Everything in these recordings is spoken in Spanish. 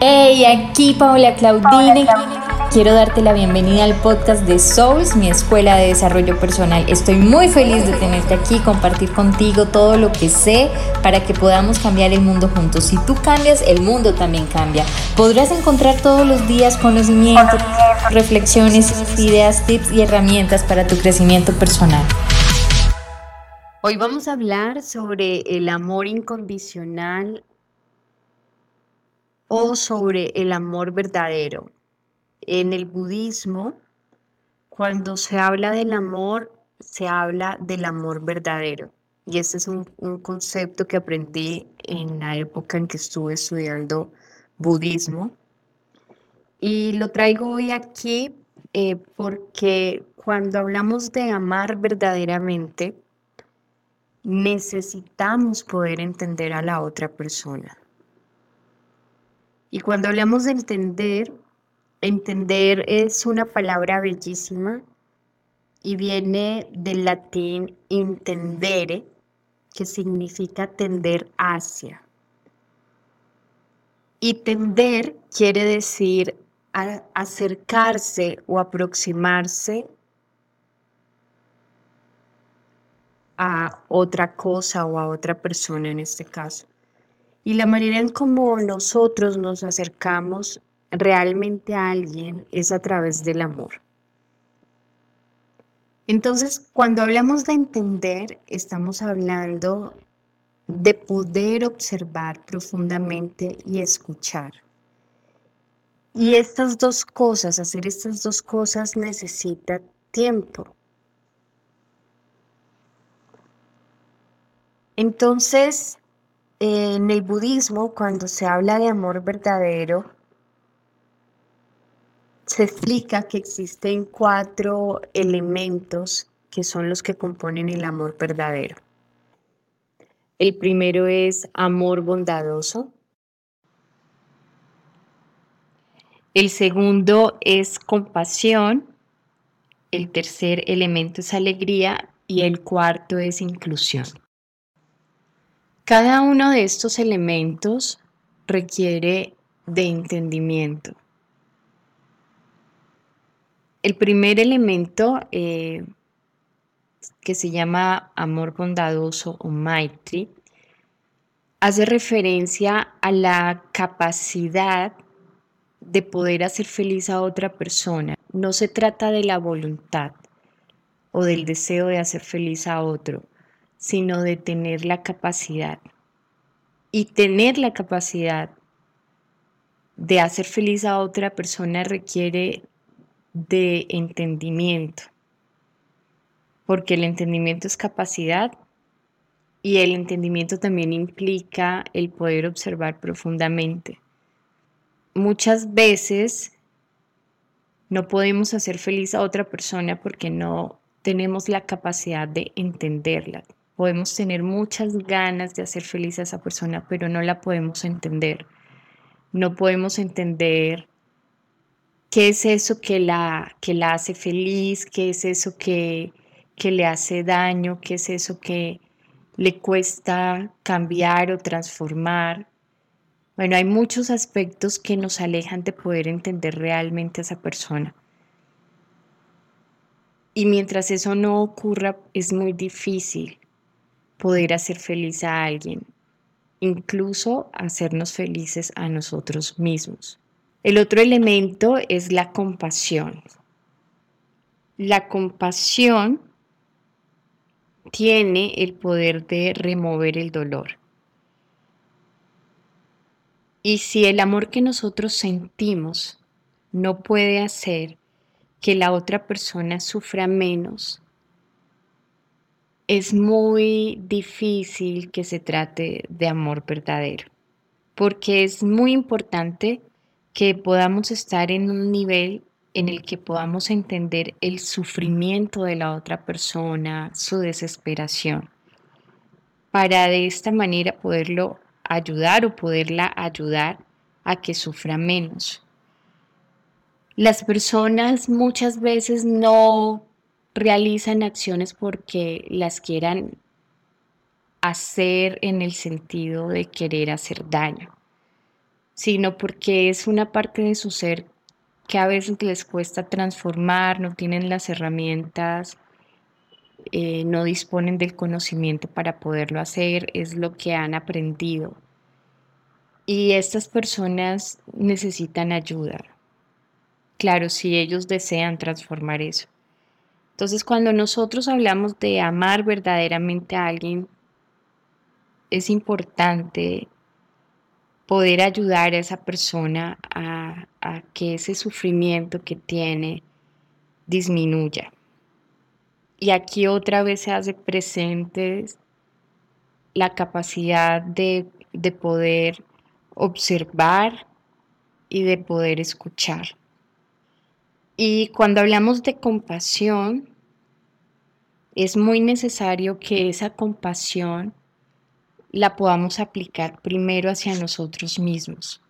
Hey, aquí Paola Claudine. Quiero darte la bienvenida al podcast de Souls, mi escuela de desarrollo personal. Estoy muy feliz de tenerte aquí, compartir contigo todo lo que sé para que podamos cambiar el mundo juntos. Si tú cambias, el mundo también cambia. Podrás encontrar todos los días conocimiento, reflexiones, ideas, tips y herramientas para tu crecimiento personal. Hoy vamos a hablar sobre el amor incondicional o sobre el amor verdadero. En el budismo, cuando se habla del amor, se habla del amor verdadero. Y este es un, concepto que aprendí en la época en que estuve estudiando budismo. Y lo traigo hoy aquí eh, porque cuando hablamos de amar verdaderamente, necesitamos poder entender a la otra persona. Y cuando hablamos de entender, entender es una palabra bellísima y viene del latín intendere, que significa tender hacia. Y tender quiere decir acercarse o aproximarse a otra cosa o a otra persona en este caso. Y la manera en cómo nosotros nos acercamos realmente a alguien es a través del amor. Entonces, cuando hablamos de entender, estamos hablando de poder observar profundamente y escuchar. Y estas dos cosas, hacer estas dos cosas necesita tiempo. Entonces, en el budismo, cuando se habla de amor verdadero, se explica que existen cuatro elementos que son los que componen el amor verdadero. El primero es amor bondadoso. El segundo es compasión. El tercer elemento es alegría y el cuarto es inclusión. Cada uno de estos elementos requiere de entendimiento. El primer elemento eh, que se llama amor bondadoso o maitri hace referencia a la capacidad de poder hacer feliz a otra persona. No se trata de la voluntad o del deseo de hacer feliz a otro, sino de tener la capacidad. Y tener la capacidad de hacer feliz a otra persona requiere de entendimiento, porque el entendimiento es capacidad y el entendimiento también implica el poder observar profundamente. Muchas veces no podemos hacer feliz a otra persona porque no tenemos la capacidad de entenderla. Podemos tener muchas ganas de hacer feliz a esa persona, pero no la podemos entender. No podemos entender qué es eso que la, que la hace feliz, qué es eso que, que le hace daño, qué es eso que le cuesta cambiar o transformar. Bueno, hay muchos aspectos que nos alejan de poder entender realmente a esa persona. Y mientras eso no ocurra, es muy difícil poder hacer feliz a alguien, incluso hacernos felices a nosotros mismos. El otro elemento es la compasión. La compasión tiene el poder de remover el dolor. Y si el amor que nosotros sentimos no puede hacer que la otra persona sufra menos, es muy difícil que se trate de amor verdadero, porque es muy importante que podamos estar en un nivel en el que podamos entender el sufrimiento de la otra persona, su desesperación, para de esta manera poderlo ayudar o poderla ayudar a que sufra menos. Las personas muchas veces no realizan acciones porque las quieran hacer en el sentido de querer hacer daño, sino porque es una parte de su ser que a veces les cuesta transformar, no tienen las herramientas, eh, no disponen del conocimiento para poderlo hacer, es lo que han aprendido. Y estas personas necesitan ayuda. Claro, si ellos desean transformar eso. Entonces, cuando nosotros hablamos de amar verdaderamente a alguien, es importante poder ayudar a esa persona a, que ese sufrimiento que tiene disminuya. Y aquí otra vez se hace presente la capacidad de, de poder observar y de poder escuchar. Y cuando hablamos de compasión, es muy necesario que esa compasión la podamos aplicar primero hacia nosotros mismos.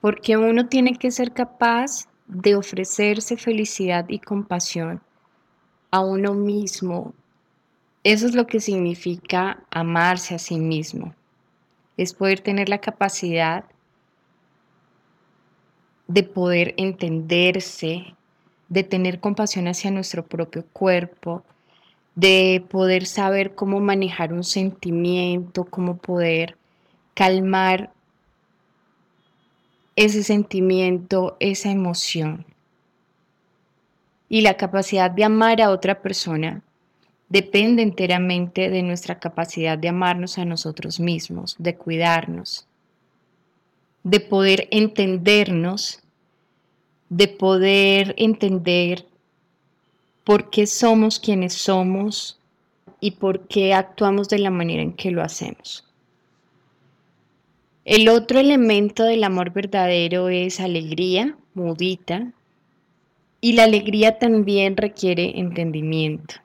Porque uno tiene que ser capaz de ofrecerse felicidad y compasión a uno mismo. Eso es lo que significa amarse a sí mismo. Es poder tener la capacidad de poder entenderse, de tener compasión hacia nuestro propio cuerpo, de poder saber cómo manejar un sentimiento, cómo poder calmar ese sentimiento, esa emoción. Y la capacidad de amar a otra persona depende enteramente de nuestra capacidad de amarnos a nosotros mismos, de cuidarnos, de poder entendernos, de poder entender por qué somos quienes somos y por qué actuamos de la manera en que lo hacemos. El otro elemento del amor verdadero es alegría, mudita, y la alegría también requiere entendimiento.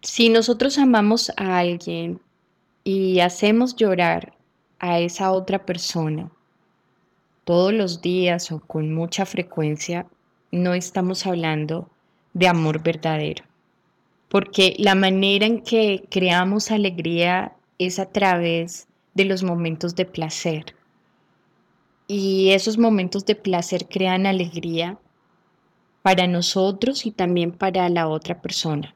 Si nosotros amamos a alguien y hacemos llorar a esa otra persona todos los días o con mucha frecuencia, no estamos hablando de amor verdadero. Porque la manera en que creamos alegría es a través de los momentos de placer. Y esos momentos de placer crean alegría para nosotros y también para la otra persona.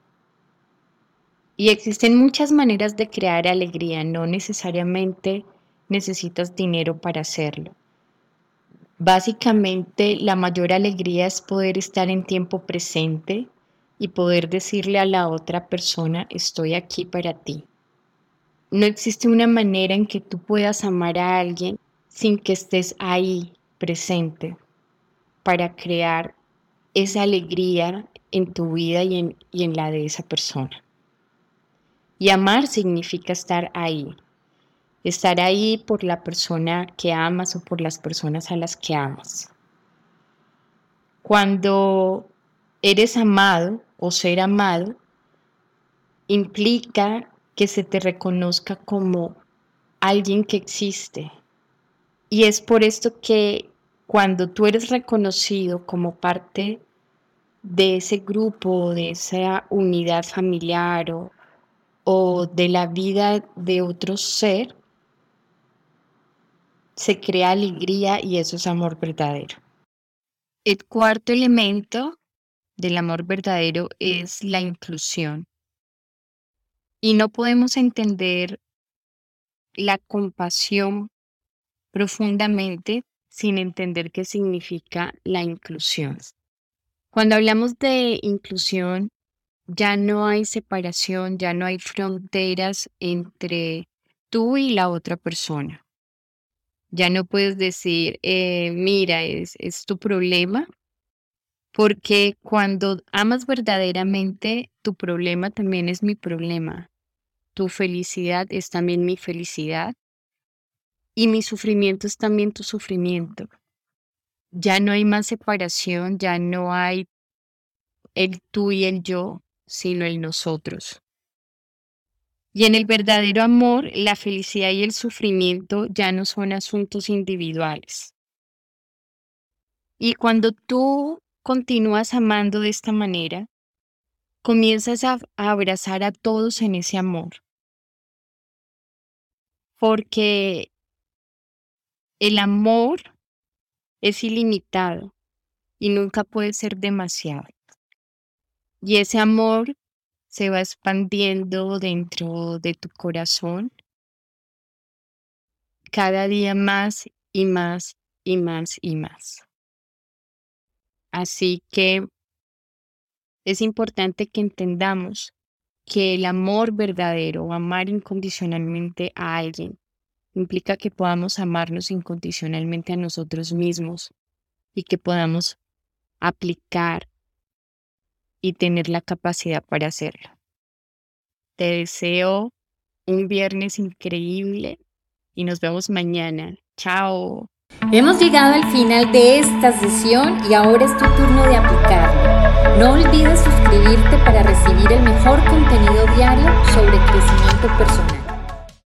Y existen muchas maneras de crear alegría, no necesariamente necesitas dinero para hacerlo. Básicamente, la mayor alegría es poder estar en tiempo presente y poder decirle a la otra persona, estoy aquí para ti. No existe una manera en que tú puedas amar a alguien sin que estés ahí presente para crear esa alegría en tu vida y en, la de esa persona. Y amar significa estar ahí, estar ahí por la persona que amas o por las personas a las que amas. Cuando eres amado o ser amado, implica que se te reconozca como alguien que existe. Y es por esto que cuando tú eres reconocido como parte de ese grupo, de esa unidad familiar o, o de la vida de otro ser, se crea alegría y eso es amor verdadero. El cuarto elemento del amor verdadero es la inclusión. Y no podemos entender la compasión profundamente sin entender qué significa la inclusión. Cuando hablamos de inclusión, ya no hay separación, ya no hay fronteras entre tú y la otra persona. Ya no puedes decir, eh, mira, es, es tu problema, porque cuando amas verdaderamente, tu problema también es mi problema. Tu felicidad es también mi felicidad. Y mi sufrimiento es también tu sufrimiento. Ya no hay más separación, ya no hay el tú y el yo, sino el nosotros. Y en el verdadero amor, la felicidad y el sufrimiento ya no son asuntos individuales. Y cuando tú continúas amando de esta manera, comienzas a, abrazar a todos en ese amor. Porque El amor es ilimitado y nunca puede ser demasiado. Y ese amor se va expandiendo dentro de tu corazón cada día más y más y más y más. Así que es importante que entendamos que el amor verdadero, amar incondicionalmente a alguien, implica que podamos amarnos incondicionalmente a nosotros mismos y que podamos aplicar y tener la capacidad para hacerlo. Te deseo un viernes increíble y nos vemos mañana. Chao. Hemos llegado al final de esta sesión y ahora es tu turno de aplicarlo. No olvides suscribirte para recibir el mejor contenido diario sobre crecimiento personal.